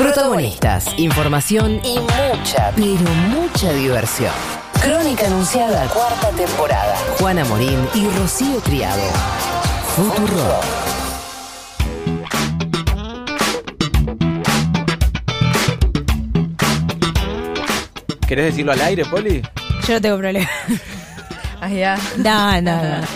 Protagonistas, información y mucha, pero mucha diversión. Crónica anunciada, cuarta temporada. Juana Morín y Rocío Criado. Futuro. ¿Querés decirlo al aire, Poli? Yo no tengo problema. Allá. No, no, no.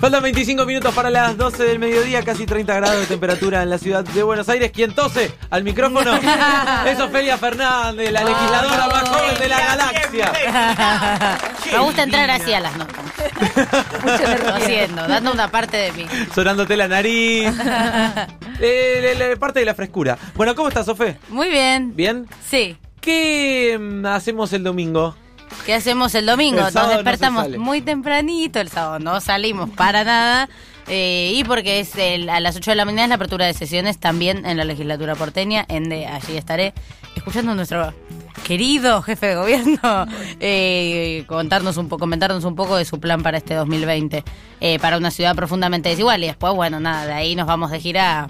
Faltan 25 minutos para las 12 del mediodía, casi 30 grados de temperatura en la ciudad de Buenos Aires. ¿Quién tose al micrófono? es Ofelia Fernández, la legisladora más joven de la galaxia. Me gusta entrar así a las notas. Haciendo, dando una parte de mí. Sonándote la nariz. Eh, le- le- parte de la frescura. Bueno, ¿cómo estás, Sofe? Muy bien. ¿Bien? Sí. ¿Qué mm, hacemos el domingo? ¿Qué hacemos el domingo? El Nos despertamos muy tempranito, el sábado no salimos para nada. eh, y porque es el- a las 8 de la mañana es la apertura de sesiones también en la legislatura porteña, en de allí estaré escuchando a nuestro querido jefe de gobierno eh, contarnos un poco, comentarnos un poco de su plan para este 2020 eh, para una ciudad profundamente desigual y después bueno nada de ahí nos vamos de gira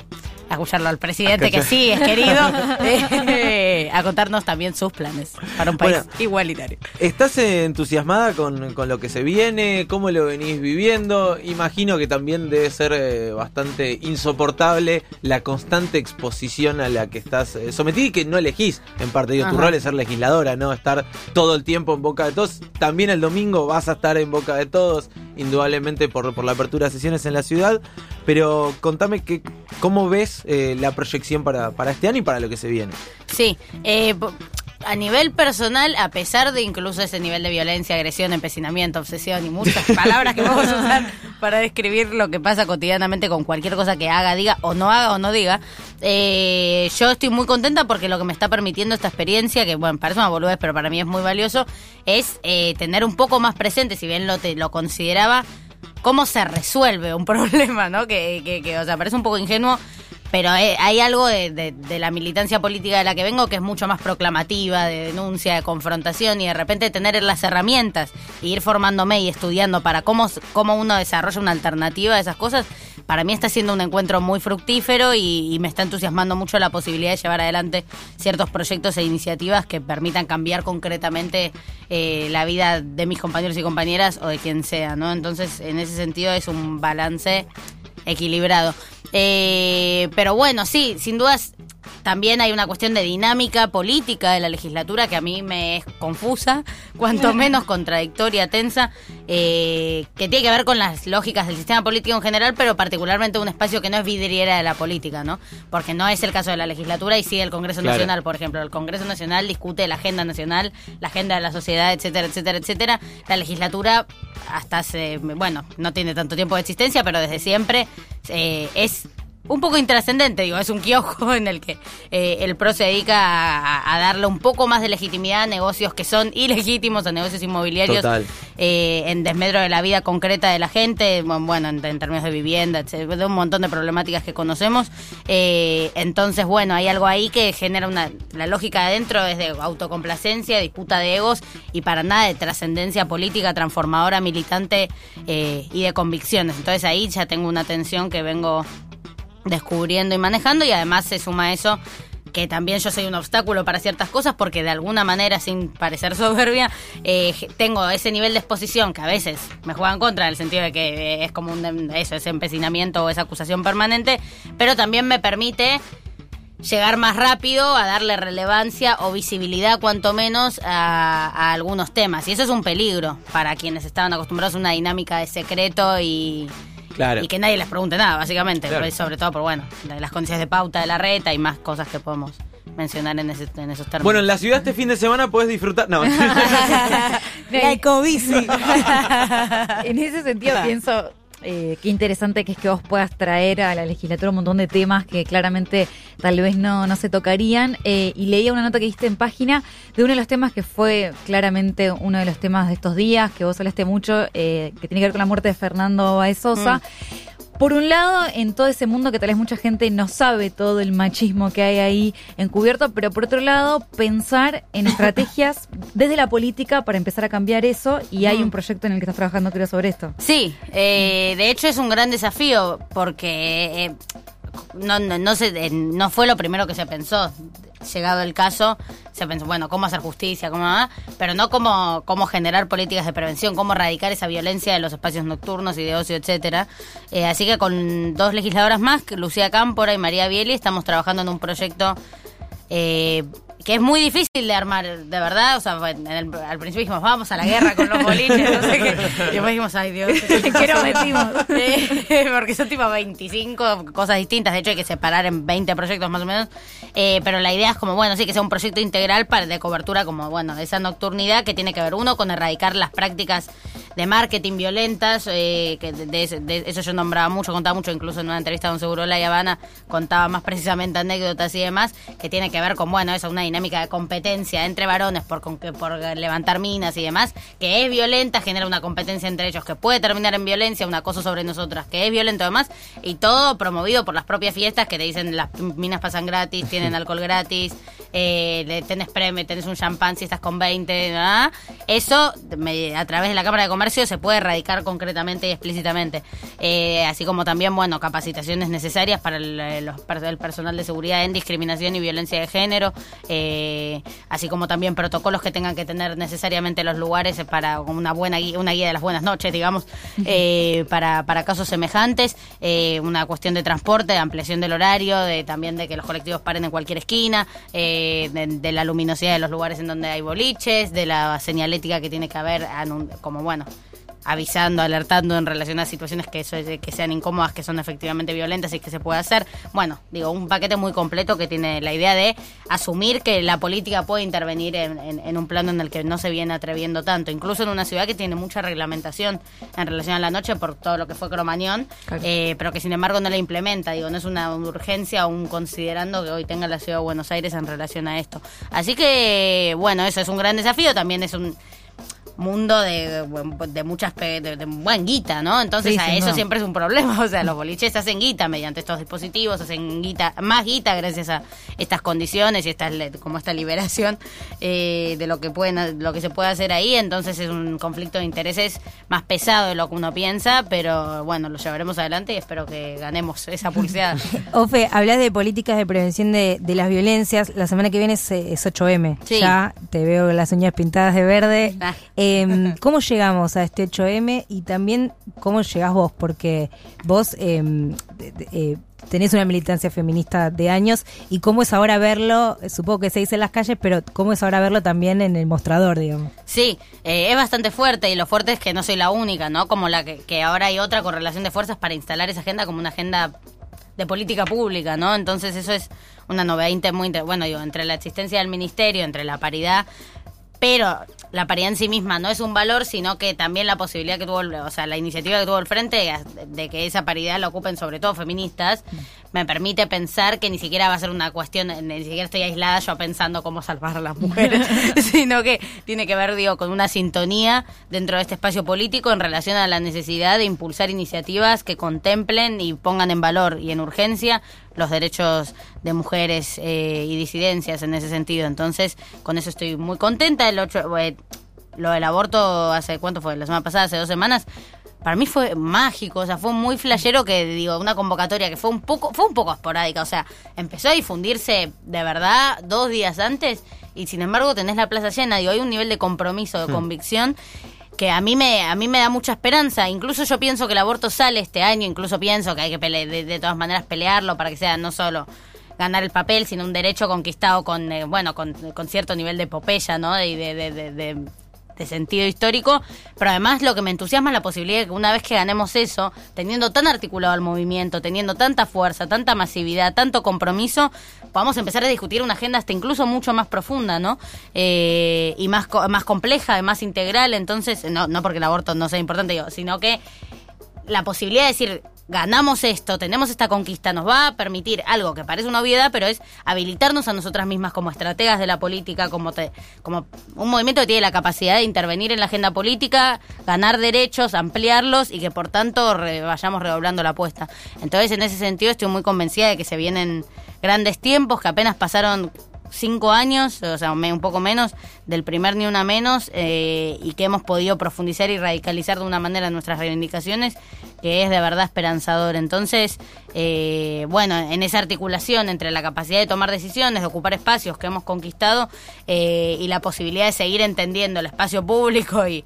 a escucharlo al presidente que sí es querido eh, a contarnos también sus planes para un país Bueno. igualitario. ¿Estás entusiasmada con, con lo que se viene? ¿Cómo lo venís viviendo? Imagino que también debe ser eh, bastante insoportable la constante exposición a la que estás eh, sometida y que no elegís. En parte, digo, tu rol es ser legisladora, ¿no? Estar todo el tiempo en boca de todos. También el domingo vas a estar en boca de todos, indudablemente por, por la apertura de sesiones en la ciudad. Pero contame que, cómo ves eh, la proyección para, para este año y para lo que se viene. Sí, eh, a nivel personal, a pesar de incluso ese nivel de violencia, agresión, empecinamiento, obsesión y muchas palabras que vamos a usar para describir lo que pasa cotidianamente con cualquier cosa que haga, diga o no haga o no diga, eh, yo estoy muy contenta porque lo que me está permitiendo esta experiencia, que bueno, parece una boludez, pero para mí es muy valioso, es eh, tener un poco más presente, si bien lo, te, lo consideraba, cómo se resuelve un problema, ¿no? Que, que, que, o sea, parece un poco ingenuo, pero hay algo de, la militancia política de la que vengo que es mucho más proclamativa, de denuncia, de confrontación, y de repente tener las herramientas e ir formándome y estudiando para cómo, cómo uno desarrolla una alternativa a esas cosas, para mí está siendo un encuentro muy fructífero y, y me está entusiasmando mucho la posibilidad de llevar adelante ciertos proyectos e iniciativas que permitan cambiar concretamente eh, la vida de mis compañeros y compañeras o de quien sea, ¿no? Entonces, en ese sentido es un balance equilibrado. Eh, pero bueno, sí, sin dudas también hay una cuestión de dinámica política de la legislatura que a mí me es confusa, cuanto menos contradictoria, tensa, eh, que tiene que ver con las lógicas del sistema político en general, pero particularmente un espacio que no es vidriera de la política, ¿no? Porque no es el caso de la legislatura y sí el Congreso Claro. Nacional, por ejemplo. El Congreso Nacional discute la agenda nacional, la agenda de la sociedad, etcétera, etcétera, etcétera. La legislatura hasta hace, bueno, no tiene tanto tiempo de existencia, pero desde siempre eh, es un poco intrascendente, digo, es un kiosco en el que eh, el PRO se dedica a, a darle un poco más de legitimidad a negocios que son ilegítimos, a negocios inmobiliarios eh, en desmedro de la vida concreta de la gente, bueno, en, en términos de vivienda, de un montón de problemáticas que conocemos. Eh, entonces, bueno, hay algo ahí que genera una. La lógica de adentro es de autocomplacencia, disputa de egos y para nada de trascendencia política, transformadora, militante y de convicciones. Entonces ahí ya tengo una tensión que vengo descubriendo y manejando y además se suma eso que también yo soy un obstáculo para ciertas cosas porque de alguna manera, sin parecer soberbia, eh, tengo ese nivel de exposición que a veces me juega en contra en el sentido de que eh, es como un eso, ese empecinamiento o esa acusación permanente, pero también me permite llegar más rápido a darle relevancia o visibilidad cuanto menos a algunos temas. Y eso es un peligro para quienes estaban acostumbrados a una dinámica de secreto y, Claro. y que nadie les pregunte nada, básicamente. Claro. Pues, Sobre todo por, bueno, las condiciones de pauta de la reta y más cosas que podemos mencionar en, ese- en esos términos. Bueno, en la ciudad este fin de semana puedes disfrutar. No, La ecobici. En ese sentido pienso eh, qué interesante que es que vos puedas traer a la legislatura un montón de temas que claramente tal vez no, no se tocarían. Eh, y leía una nota que diste en página de uno de los temas que fue claramente uno de los temas de estos días, que vos hablaste mucho, eh, que tiene que ver con la muerte de Fernando Baez Sosa. Por un lado, en todo ese mundo que tal vez mucha gente no sabe todo el machismo que hay ahí encubierto, pero por otro lado, pensar en estrategias desde la política para empezar a cambiar eso y hay un proyecto en el que estás trabajando creo sobre esto. Sí, eh, de hecho es un gran desafío porque eh, no, no, no, se, eh, no fue lo primero que se pensó. Llegado el caso, se pensó, bueno, cómo hacer justicia, cómo, pero no cómo, cómo generar políticas de prevención, cómo erradicar esa violencia de los espacios nocturnos y de ocio, etcétera. Eh, así que con dos legisladoras más, Lucía Cámpora y María Bieli, estamos trabajando en un proyecto eh, que es muy difícil de armar, de verdad. O sea, en el- al principio dijimos, vamos a la guerra con los boliches, no sé qué. Y después dijimos, ay Dios, ¿qué nos metimos? Eh, porque son tipo 25 cosas distintas. De hecho, hay que separar en 20 proyectos más o menos. Eh, pero la idea es como, bueno, sí, que sea un proyecto integral para de cobertura, como, bueno, de esa nocturnidad que tiene que ver, uno, con erradicar las prácticas de marketing violentas, eh, que de, de de eso yo nombraba mucho, contaba mucho, incluso en una entrevista con Seguro La Habana, contaba más precisamente anécdotas y demás, que tiene que ver con, bueno, eso, una dinámica de competencia entre varones por, con que- por levantar minas y demás, que es violenta, genera una competencia entre ellos que puede terminar en violencia, un acoso sobre nosotras, que es violento además, y todo promovido por las propias fiestas que te dicen las minas pasan gratis, tienen alcohol gratis, eh, tenés premio, tenés un champán si estás con 20, ¿ah? eso me- a través de la Cámara de Comercio se puede erradicar concretamente y explícitamente. Eh, así como también, bueno, capacitaciones necesarias para el, eh, los el personal de seguridad en discriminación y violencia de género, eh, así como también protocolos que tengan que tener necesariamente los lugares para una buena guía, una guía de las buenas noches, digamos, eh, para, para casos semejantes, eh, una cuestión de transporte, de ampliación del horario, de también de que los colectivos paren en cualquier esquina, eh, de, de la luminosidad de los lugares en donde hay boliches, de la señalética que tiene que haber, como bueno, avisando, alertando en relación a situaciones que, eso- que sean incómodas, que son efectivamente violentas y que se puede hacer. Bueno, digo, un paquete muy completo que tiene la idea de asumir que la política puede intervenir en, en- en un plano en el que no se viene atreviendo tanto, incluso en una ciudad que tiene mucha reglamentación en relación a la noche por todo lo que fue Cromañón, Claro. eh, pero que sin embargo no la implementa, digo, no es una urgencia o un considerando que hoy tenga la ciudad de Buenos Aires en relación a esto. Así que, bueno, eso es un gran desafío, también es un mundo de, de muchas de, de buen guita, ¿no? Entonces Sí, a eso siempre es un problema, o sea, los boliches hacen guita mediante estos dispositivos, hacen guita, más guita gracias a estas condiciones y esta como esta liberación eh, de lo que pueden lo que se puede hacer ahí, entonces es un conflicto de intereses más pesado de lo que uno piensa, pero bueno, lo llevaremos adelante y espero que ganemos esa pulseada. Ofe, hablas de políticas de prevención de, de las violencias. La semana que viene es, eh, es 8M. Sí. Ya te veo las uñas pintadas de verde. Ah. Em, ¿Cómo llegamos a este 8M y también cómo llegás vos? Porque vos em, eh, tenés una militancia feminista de años y cómo es ahora verlo, supongo que se dice en las calles, pero cómo es ahora verlo también en el mostrador, digamos. Sí, eh, es bastante fuerte y lo fuerte es que no soy la única, ¿no? Como la que, que ahora hay otra correlación de fuerzas para instalar esa agenda como una agenda de política pública, ¿no? Entonces eso es una novedad muy bueno, digo, entre la existencia del ministerio, entre la paridad, pero la paridad en sí misma no es un valor, sino que también la posibilidad que tuvo, el- o sea, la iniciativa que tuvo el frente de, de que esa paridad la ocupen sobre todo feministas, me permite pensar que ni siquiera va a ser una cuestión, ni siquiera estoy aislada yo pensando cómo salvar a las mujeres, sino que tiene que ver, digo, con una sintonía dentro de este espacio político en relación a la necesidad de impulsar iniciativas que contemplen y pongan en valor y en urgencia los derechos de mujeres eh, y disidencias en ese sentido. Entonces, con eso estoy muy contenta. El ocho, eh, lo del aborto hace cuánto fue, la semana pasada, hace dos semanas. Para mí fue mágico, o sea, fue muy flashero que digo, una convocatoria que fue un poco, fue un poco esporádica, o sea, empezó a difundirse de verdad dos días antes y sin embargo tenés la plaza llena, digo, hay un nivel de compromiso, de convicción que a mí me a mí me da mucha esperanza. Incluso yo pienso que el aborto sale este año, incluso pienso que hay que pele- de, de todas maneras pelearlo para que sea no solo ganar el papel, sino un derecho conquistado con eh, bueno con, con cierto nivel de epopeya, ¿no? Y de, de- sentido histórico, pero además lo que me entusiasma es la posibilidad de que una vez que ganemos eso, teniendo tan articulado el movimiento, teniendo tanta fuerza, tanta masividad, tanto compromiso, podamos empezar a discutir una agenda hasta incluso mucho más profunda, ¿no? Eh, y más, más compleja, más integral, entonces, no, no porque el aborto no sea importante, sino que la posibilidad de decir, ganamos esto, tenemos esta conquista, nos va a permitir algo que parece una obviedad, pero es habilitarnos a nosotras mismas como estrategas de la política, como, te- como un movimiento que tiene la capacidad de intervenir en la agenda política, ganar derechos, ampliarlos y que por tanto re- vayamos redoblando la apuesta. Entonces, en ese sentido, estoy muy convencida de que se vienen grandes tiempos, que apenas pasaron cinco años, o sea, un poco menos, del primer ni una menos, eh, y que hemos podido profundizar y radicalizar de una manera nuestras reivindicaciones, que es de verdad esperanzador. Entonces, eh, bueno, en esa articulación entre la capacidad de tomar decisiones, de ocupar espacios que hemos conquistado, eh, y la posibilidad de seguir entendiendo el espacio público y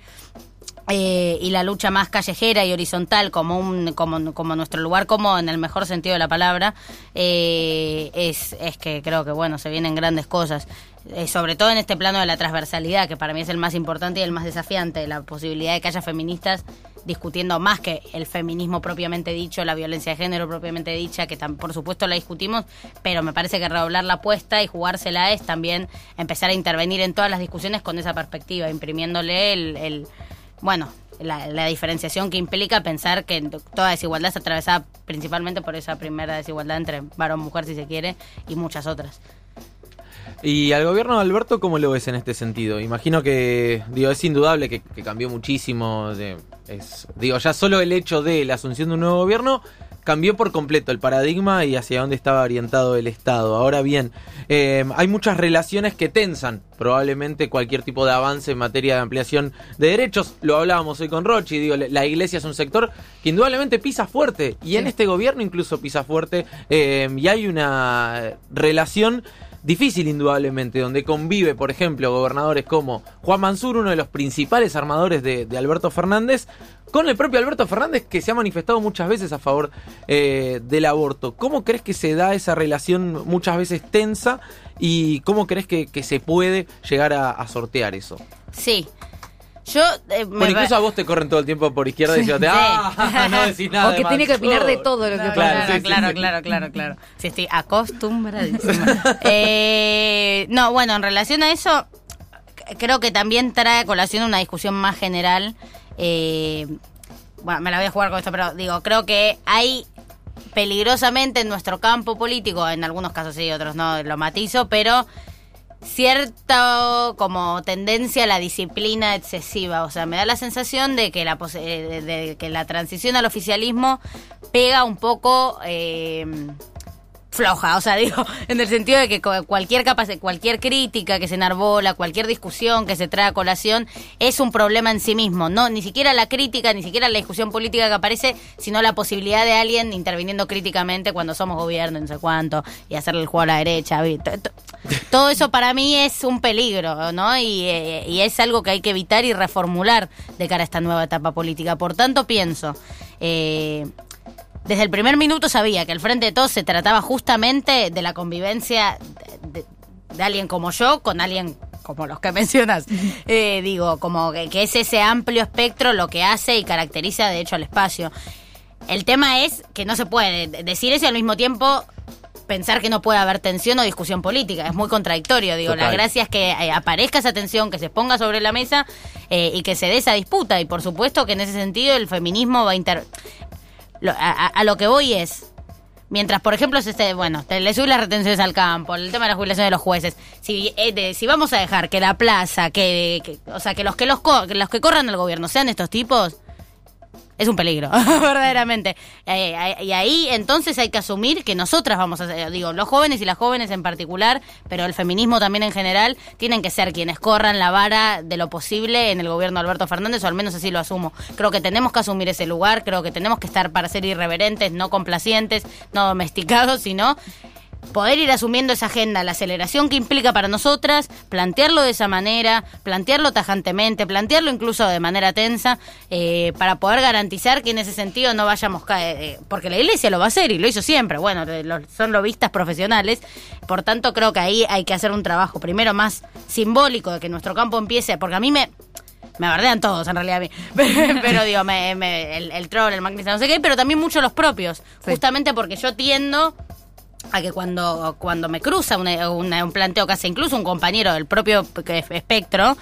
eh, y la lucha más callejera y horizontal como un como, como nuestro lugar como en el mejor sentido de la palabra eh, es, es que creo que bueno se vienen grandes cosas. Eh, sobre todo en este plano de la transversalidad que para mí es el más importante y el más desafiante la posibilidad de que haya feministas discutiendo más que el feminismo propiamente dicho la violencia de género propiamente dicha que por supuesto la discutimos pero me parece que redoblar la apuesta y jugársela es también empezar a intervenir en todas las discusiones con esa perspectiva imprimiéndole el bueno, la, diferenciación que implica pensar que toda desigualdad está atravesada principalmente por esa primera desigualdad entre varón-mujer, si se quiere, y muchas otras. ¿Y al gobierno de Alberto cómo lo ves en este sentido? Imagino que, digo, es indudable que, cambió muchísimo. De, digo, ya solo el hecho de la asunción de un nuevo gobierno cambió por completo el paradigma y hacia dónde estaba orientado el Estado. Ahora bien, eh, hay muchas relaciones que tensan probablemente cualquier tipo de avance en materia de ampliación de derechos. Lo hablábamos hoy con Rochi, digo, la iglesia es un sector que indudablemente pisa fuerte y en este gobierno incluso pisa fuerte eh, y hay una relación difícil indudablemente, donde convive, por ejemplo, gobernadores como Juan Mansur, uno de los principales armadores de, Alberto Fernández, con el propio Alberto Fernández que se ha manifestado muchas veces a favor eh, del aborto. ¿Cómo crees que se da esa relación muchas veces tensa y cómo crees que, se puede llegar a sortear eso? Sí, yo, eh, incluso a vos te corren todo el tiempo por izquierda diciéndote, ah, no decís nada. O que tiene que opinar de todo lo que pasa. Claro, claro, claro, claro, claro. Sí, estoy acostumbradísima. eh, no, bueno, en relación a eso, creo que también trae a colación una discusión más general. Eh, bueno, me la voy a jugar con esto, pero digo, creo que hay peligrosamente en nuestro campo político, en algunos casos sí, otros no, lo matizo, pero cierta como tendencia a la disciplina excesiva. O sea, me da la sensación de que la, eh, de que la transición al oficialismo pega un poco... Eh, floja, o sea, digo, en el sentido de que cualquier cualquier crítica que se enarbola, cualquier discusión que se trae a colación es un problema en sí mismo, no ni siquiera la crítica, ni siquiera la discusión política que aparece, sino la posibilidad de alguien interviniendo críticamente cuando somos gobierno, no sé cuánto, y hacerle el juego a la derecha. Todo eso para mí es un peligro, ¿no? Y, eh, y es algo que hay que evitar y reformular de cara a esta nueva etapa política. Por tanto, pienso, eh, desde el primer minuto sabía que el Frente de Todos se trataba justamente de la convivencia de, alguien como yo con alguien como los que mencionas. Eh, digo, como que, es ese amplio espectro lo que hace y caracteriza de hecho al espacio. El tema es que no se puede decir eso y al mismo tiempo pensar que no puede haber tensión o discusión política. Es muy contradictorio. Digo, la gracia es que eh, aparezca esa tensión, que se ponga sobre la mesa eh, y que se dé esa disputa. Y por supuesto que en ese sentido el feminismo va a inter a, lo que voy es, mientras, por ejemplo, se esté, bueno, le sube las retenciones al campo, el tema de la jubilación de los jueces, si, eh, si vamos a dejar que la plaza, que, o sea, que los que los, que los que corran el gobierno sean estos tipos, es un peligro, verdaderamente. Eh, y ahí entonces hay que asumir que nosotras vamos a digo, los jóvenes y las jóvenes en particular, pero el feminismo también en general, tienen que ser quienes corran la vara de lo posible en el gobierno de Alberto Fernández, o al menos así lo asumo. Creo que tenemos que asumir ese lugar, creo que tenemos que estar para ser irreverentes, no complacientes, no domesticados, sino poder ir asumiendo esa agenda, la aceleración que implica para nosotras, plantearlo de esa manera, plantearlo tajantemente, plantearlo incluso de manera tensa, eh, para poder garantizar que en ese sentido no vayamos, eh, porque la iglesia lo va a hacer y lo hizo siempre, bueno, son lobistas profesionales, por tanto creo que ahí hay que hacer un trabajo primero más simbólico de que nuestro campo empiece, porque a mí me me bardean todos en realidad a mí. pero digo, el, troll, el magnista, no sé qué, pero también muchos los propios. Justamente porque yo tiendo a que cuando, cuando me cruza un planteo que hace incluso un compañero del propio espectro,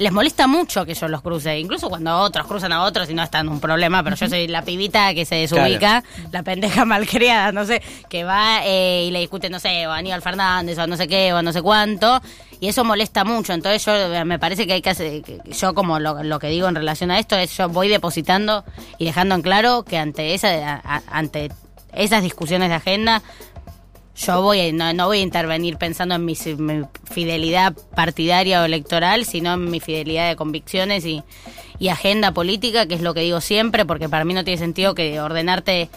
les molesta mucho que yo los cruce, incluso cuando otros cruzan a otros y no están un problema, pero yo soy la pibita que se desubica, la pendeja malcriada, no sé, que va eh, y le discute, no sé, o a Aníbal Fernández o no sé qué, o no sé cuánto, y eso molesta mucho, entonces yo eh, me parece que hay que hacer, yo como lo, lo que digo en relación a esto es, yo voy depositando y dejando en claro que ante esa, ante esas discusiones de agenda, yo voy no, no voy a intervenir pensando en mi fidelidad partidaria o electoral, sino en mi fidelidad de convicciones y, y agenda política, que es lo que digo siempre, porque para mí no tiene sentido que ordenarte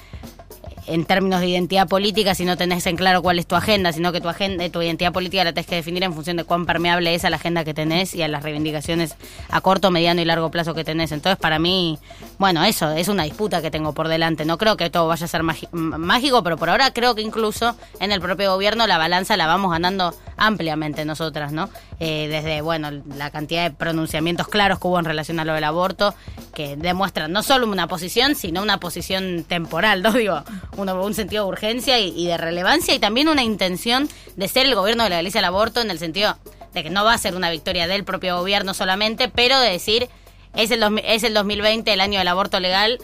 en términos de identidad política si no tenés en claro cuál es tu agenda, sino que tu agenda, tu identidad política la tenés que definir en función de cuán permeable es a la agenda que tenés y a las reivindicaciones a corto, mediano y largo plazo que tenés. Entonces, para mí, bueno, eso es una disputa que tengo por delante. No creo que todo vaya a ser mágico, pero por ahora creo que incluso en el propio gobierno la balanza la vamos ganando ampliamente nosotras, ¿no? Eh, desde, bueno, la cantidad de pronunciamientos claros que hubo en relación a lo del aborto, que demuestran no solo una posición, sino una posición temporal, ¿no? Digo, un sentido de urgencia y, de relevancia y también una intención de ser el gobierno de la legaliza el aborto en el sentido de que no va a ser una victoria del propio gobierno solamente, pero de decir, es el, 2000 es el 2020 el año del aborto legal,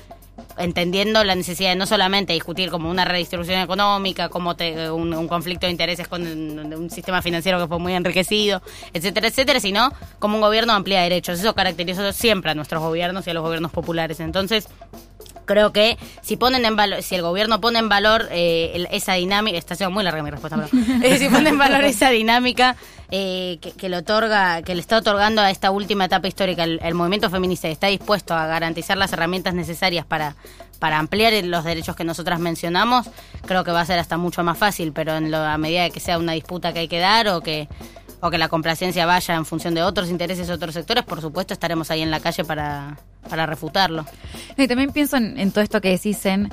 entendiendo la necesidad de no solamente discutir como una redistribución económica, como te- un, conflicto de intereses con un, un sistema financiero que fue muy enriquecido, etcétera, etcétera, sino como un gobierno amplía derechos. Eso caracterizó siempre a nuestros gobiernos y a los gobiernos populares. Entonces, creo que si ponen en valor, si el gobierno pone en valor eh, esa dinámica, está siendo muy larga mi respuesta, pero eh, si pone en valor esa dinámica eh, que, que le otorga, que le está otorgando a esta última etapa histórica el, el movimiento feminista está dispuesto a garantizar las herramientas necesarias para para ampliar los derechos que nosotras mencionamos, creo que va a ser hasta mucho más fácil, pero en lo, a medida de que sea una disputa que hay que dar o que o que la complacencia vaya en función de otros intereses, otros sectores, por supuesto estaremos ahí en la calle para, para refutarlo. Y también pienso en, en todo esto que decís en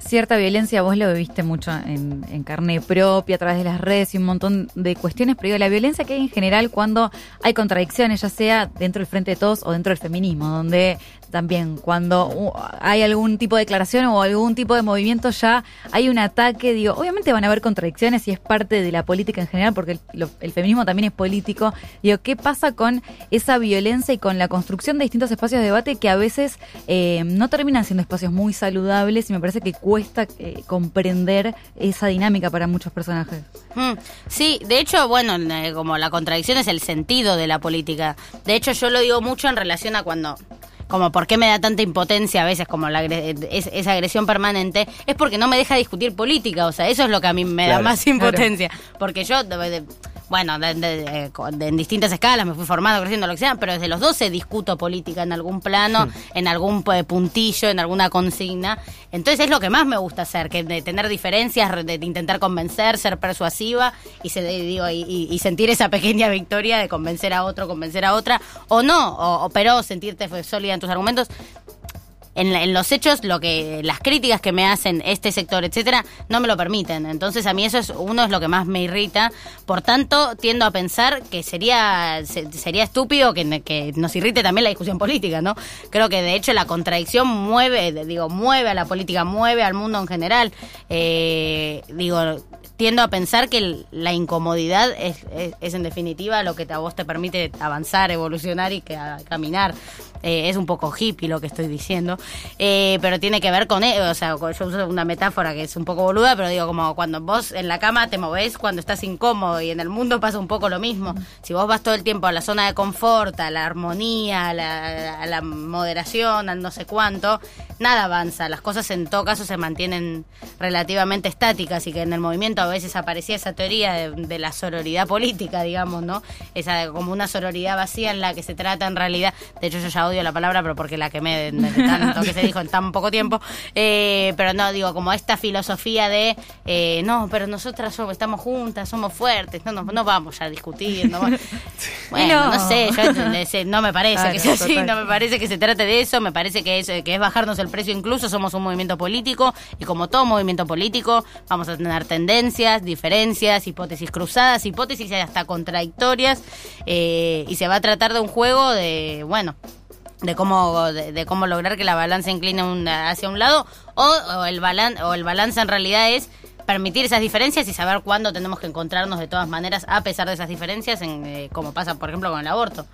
cierta violencia, vos lo viviste mucho en, en carne propia, a través de las redes y un montón de cuestiones, pero digo, la violencia que hay en general cuando hay contradicciones, ya sea dentro del Frente de Todos o dentro del feminismo, donde también cuando hay algún tipo de declaración o algún tipo de movimiento ya hay un ataque, digo, obviamente van a haber contradicciones y es parte de la política en general, porque el, lo- el feminismo también es político, digo, ¿qué pasa con esa violencia y con la construcción de distintos espacios de debate que a veces eh, no terminan siendo espacios muy saludables y me parece que cuesta eh, comprender esa dinámica para muchos personajes? Mm, Sí, de hecho, bueno, eh, como la contradicción es el sentido de la política. De hecho, yo lo digo mucho en relación a cuando como por qué me da tanta impotencia a veces como la, agre- es- esa agresión permanente, es porque no me deja discutir política, o sea, eso es lo que a mí me da más impotencia, porque yo, de- de- bueno, de- en distintas escalas me fui formando, creciendo, lo que sea, pero desde los 12 discuto política en algún plano, en algún eh, puntillo, en alguna consigna, entonces es lo que más me gusta hacer, que de tener diferencias, de, de intentar convencer, ser persuasiva y, se, digo, y, y- y sentir esa pequeña victoria de convencer a otro, convencer a otra, o no, o, o- pero sentirte sólida en tus argumentos. En, la- en los hechos, lo que las críticas que me hacen este sector, etcétera, no me lo permiten. Entonces, a mí eso es uno es lo que más me irrita. Por tanto, tiendo a pensar que sería se- sería estúpido que, que nos irrite también la discusión política, ¿no? Creo que de hecho la contradicción mueve, digo, mueve a la política, mueve al mundo en general. Eh, digo, tiendo a pensar que la incomodidad es, es, en definitiva lo que a vos te permite avanzar, evolucionar y que, caminar. Eh, es un poco hippie lo que estoy diciendo, Eh, pero tiene que ver con, o sea, yo uso una metáfora que es un poco boluda, pero digo como cuando vos en la cama te movés cuando estás incómodo y en el mundo pasa un poco lo mismo. Si vos vas todo el tiempo a la zona de confort, a la armonía, a la, a la moderación, al no sé cuánto, nada avanza. Las cosas en todo caso se mantienen relativamente estáticas y que en el movimiento a veces aparecía esa teoría de, de la sororidad política, digamos, ¿no? Esa como una sororidad vacía en la que se trata en realidad, de hecho yo ya odio la palabra, pero porque la quemé de, de tanto que se dijo en tan poco tiempo, Eh, pero no, digo, como esta filosofía de, eh, no, pero nosotras somos, estamos juntas, somos fuertes, no, no, no vamos a discutir, no va- Bueno, No. no sé, yo no me parece Claro, que sea así, no me parece que se trate de eso, me parece que es, que es bajarnos el precio incluso, somos un movimiento político y como todo movimiento político vamos a tener tendencias, diferencias, hipótesis cruzadas, hipótesis hasta contradictorias eh, y se va a tratar de un juego de, bueno, de cómo de, cómo lograr que la balanza incline un- hacia un lado o, o el balan, o el balance en realidad es permitir esas diferencias y saber cuándo tenemos que encontrarnos de todas maneras a pesar de esas diferencias en, eh, como pasa por ejemplo con el aborto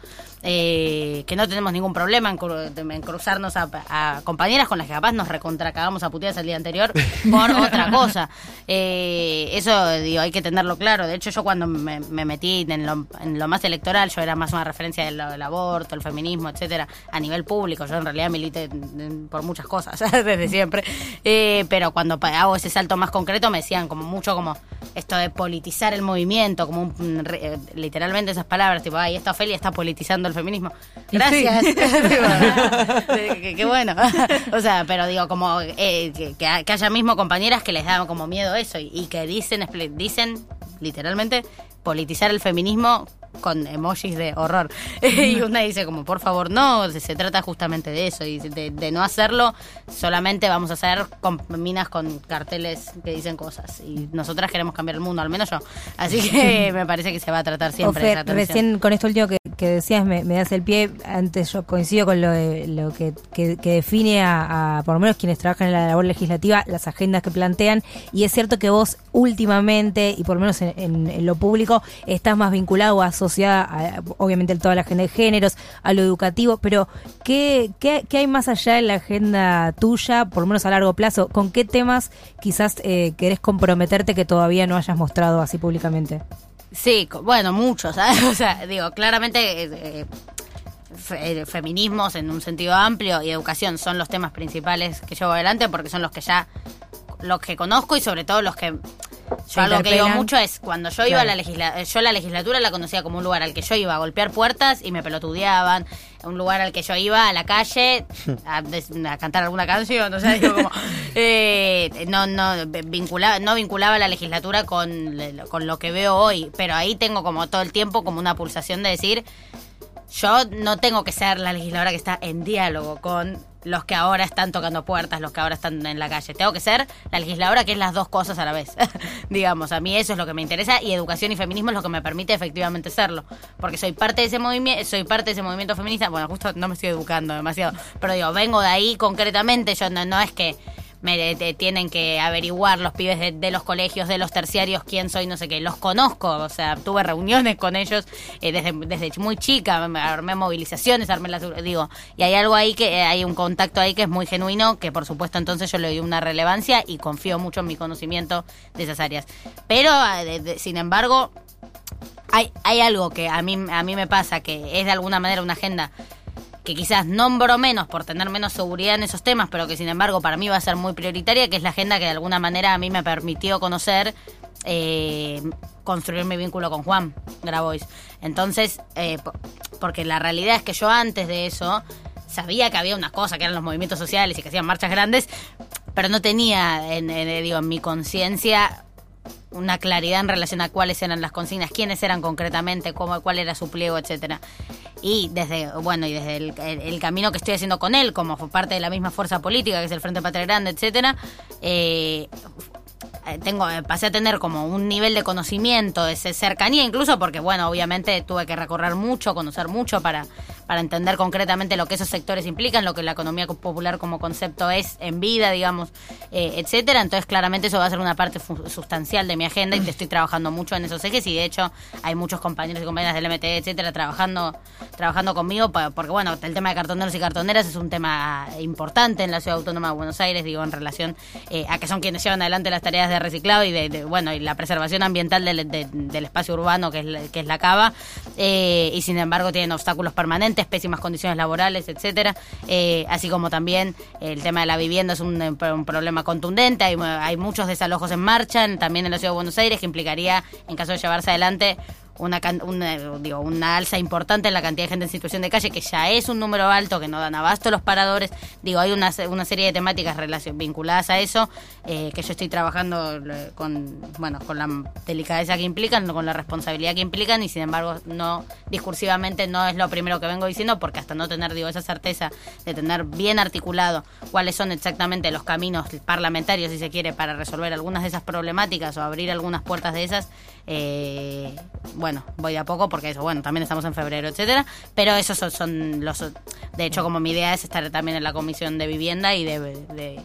eh, que no tenemos ningún problema en, cru- en cruzarnos a, a compañeras con las que capaz nos recontracagamos a puteadas el día anterior por otra cosa. Eh, eso, digo, hay que tenerlo claro. De hecho, yo cuando me, me metí en lo, en lo más electoral, yo era más una referencia del, del aborto, el feminismo, etcétera, a nivel público. Yo en realidad milité por muchas cosas desde siempre. Eh, pero cuando hago ese salto más concreto, me decían como mucho como esto de politizar el movimiento, como un, re- eh, literalmente esas palabras, tipo, ay, esta Ofelia está politizando el feminismo. Gracias. Digo, qué, bueno. o sea, pero digo, como eh, que, que ha- que haya mismo compañeras que les da como miedo eso y, y que dicen, dicen literalmente politizar el feminismo con emojis de horror. y una dice como, por favor, no, se, trata justamente de eso y de, de no hacerlo, solamente vamos a hacer con minas con carteles que dicen cosas. Y nosotras queremos cambiar el mundo, al menos yo. Así que me parece que se va a tratar siempre Ofer, esa recién con esto último que, que decías me, me das el pie. Antes yo coincido con lo, de- lo que, que- que define a, a, por lo menos quienes trabajan en la labor legislativa, las agendas que plantean. Y es cierto que vos últimamente, y por lo menos en, en- en lo público, estás más vinculado o asociada a, obviamente a toda la agenda de géneros, a lo educativo. Pero ¿qué, qué, qué hay más allá en la agenda tuya, por menos a largo plazo? ¿Con qué temas quizás eh, querés comprometerte que todavía no hayas mostrado así públicamente? Sí, bueno, muchos. O sea, digo, claramente eh, eh, eh, feminismos en un sentido amplio y educación son los temas principales que llevo adelante porque son los que ya, los que conozco y sobre todo los que... Yo algo que digo mucho es cuando yo iba a la Claro. legisla yo la legislatura la conocía como un lugar al que yo iba a golpear puertas y me pelotudeaban, un lugar al que yo iba a la calle a, cantar alguna canción, o sea, digo como eh, no no vinculaba no vinculaba la legislatura con, con lo que veo hoy, pero ahí tengo como todo el tiempo como una pulsación de decir yo no tengo que ser la legisladora que está en diálogo con los que ahora están tocando puertas, los que ahora están en la calle. Tengo que ser la legisladora que es las dos cosas a la vez. Digamos, a mí eso es lo que me interesa y educación y feminismo es lo que me permite efectivamente serlo. Porque soy parte de ese movimiento, soy parte de ese movimiento feminista. Bueno, justo no me estoy educando demasiado, pero digo, vengo de ahí concretamente. Yo no, no es que me tienen que averiguar los pibes de, de los colegios, de los terciarios, quién soy, no sé qué. Los conozco, o sea, tuve reuniones con ellos eh, desde, desde muy chica, armé movilizaciones, armé las... Digo, y hay algo ahí que, eh, hay un contacto ahí que es muy genuino, que por supuesto entonces yo le doy una relevancia y confío mucho en mi conocimiento de esas áreas. Pero, eh, sin embargo, hay, hay algo que a mí, a mí me pasa, que es de alguna manera una agenda que quizás nombro menos por tener menos seguridad en esos temas, pero que sin embargo para mí va a ser muy prioritaria, que es la agenda que de alguna manera a mí me permitió conocer, eh, construir mi vínculo con Juan Grabois. Entonces, eh, po- porque la realidad es que yo antes de eso sabía que había unas cosas que eran los movimientos sociales y que hacían marchas grandes, pero no tenía en, en- digo, en mi conciencia una claridad en relación a cuáles eran las consignas, quiénes eran concretamente, cómo, cuál era su pliego, etcétera. Y desde, bueno, y desde el, el- camino que estoy haciendo con él, como parte de la misma fuerza política, que es el Frente Patria Grande, etcétera, eh, tengo eh, pasé a tener como un nivel de conocimiento, de cercanía incluso porque bueno, obviamente tuve que recorrer mucho, conocer mucho para para entender concretamente lo que esos sectores implican, lo que la economía co- popular como concepto es en vida, digamos, eh, etcétera. Entonces, claramente eso va a ser una parte sustancial de mi agenda y te estoy trabajando mucho en esos ejes. Y de hecho hay muchos compañeros y compañeras del MT, etcétera, trabajando trabajando conmigo porque bueno, el tema de cartoneros y cartoneras es un tema importante en la ciudad autónoma de Buenos Aires, digo, en relación eh, a que son quienes llevan adelante las tareas de reciclado y de, bueno, y la preservación ambiental del, de- del espacio urbano que es la, que es la cava. Eh, y sin embargo tienen obstáculos permanentes, pésimas condiciones laborales, etcétera, eh, así como también el tema de la vivienda es un, eh, problema contundente, hay, hay muchos desalojos en marcha, también en la ciudad de Buenos Aires, que implicaría, en caso de llevarse adelante, una, una, digo, una alza importante en la cantidad de gente en situación de calle, que ya es un número alto, que no dan abasto los paradores. Digo, hay una, una serie de temáticas relacion- vinculadas a eso, eh, que yo estoy trabajando eh, con, bueno, con la delicadeza que implican, con la responsabilidad que implican, y sin embargo, no discursivamente no es lo primero que vengo diciendo, porque hasta no tener, digo, esa certeza de tener bien articulado cuáles son exactamente los caminos parlamentarios, si se quiere, para resolver algunas de esas problemáticas o abrir algunas puertas de esas, eh, bueno, voy a poco porque eso, bueno, también estamos en febrero, etcétera, pero esos son, son los, de hecho, como mi idea es estar también en la comisión de vivienda y de, de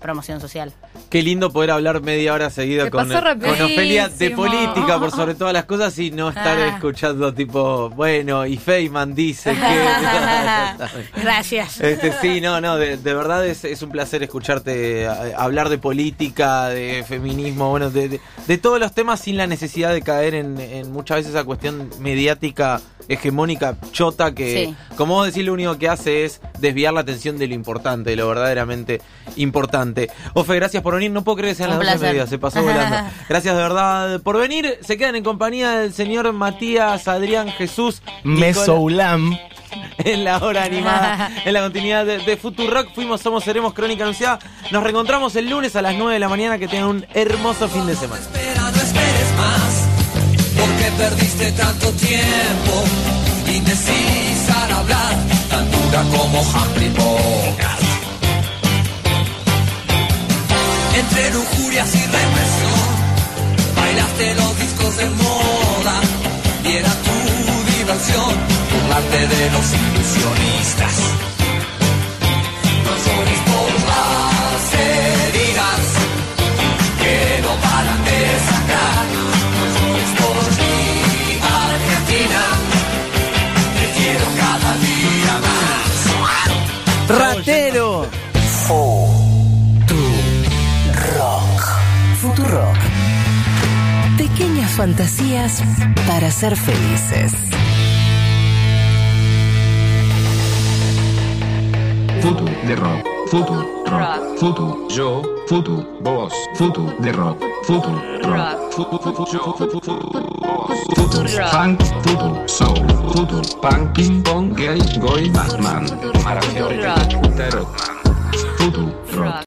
promoción social. Qué lindo poder hablar media hora seguida Se con, pasó con Ofelia de política por sobre todas las cosas y no estar Ah. escuchando tipo, bueno, y Feynman dice que... Gracias. Este, sí, no, no, de, de verdad es, es un placer escucharte eh, hablar de política, de feminismo, bueno, de, de- de todos los temas sin la necesidad de caer en, en muchas veces esa cuestión mediática, hegemónica, chota, que, Sí. como vos decís, lo único que hace es desviar la atención de lo importante, de lo verdaderamente importante. Ofe, gracias por venir, no puedo creer que sean Un las 12 placer. medidas, se pasó volando. Gracias de verdad por venir, se quedan en compañía del señor Matías, Adrián, Jesús, Mesoulam. en la hora animada, en la continuidad de, de Futurock. Fuimos, somos, seremos Crónica Anunciada. Nos reencontramos el lunes a las 9 de la mañana. Que tengan un hermoso fin de semana. Porque perdiste tanto tiempo, indecisa al hablar, tan dura como Humphrey Bogart. Entre lujurias y represión, bailaste los discos de moda, y era tu diversión, burlarte de los ilusionistas. Fantasías para ser felices. Futu de rock, futu rock, futu yo, futu vos, futu de rock, futu rock, futu futu yo, futu futu vos, futu funk, futu soul, futu punk, ping pong, gay, goy, Batman, maravilloso, rock.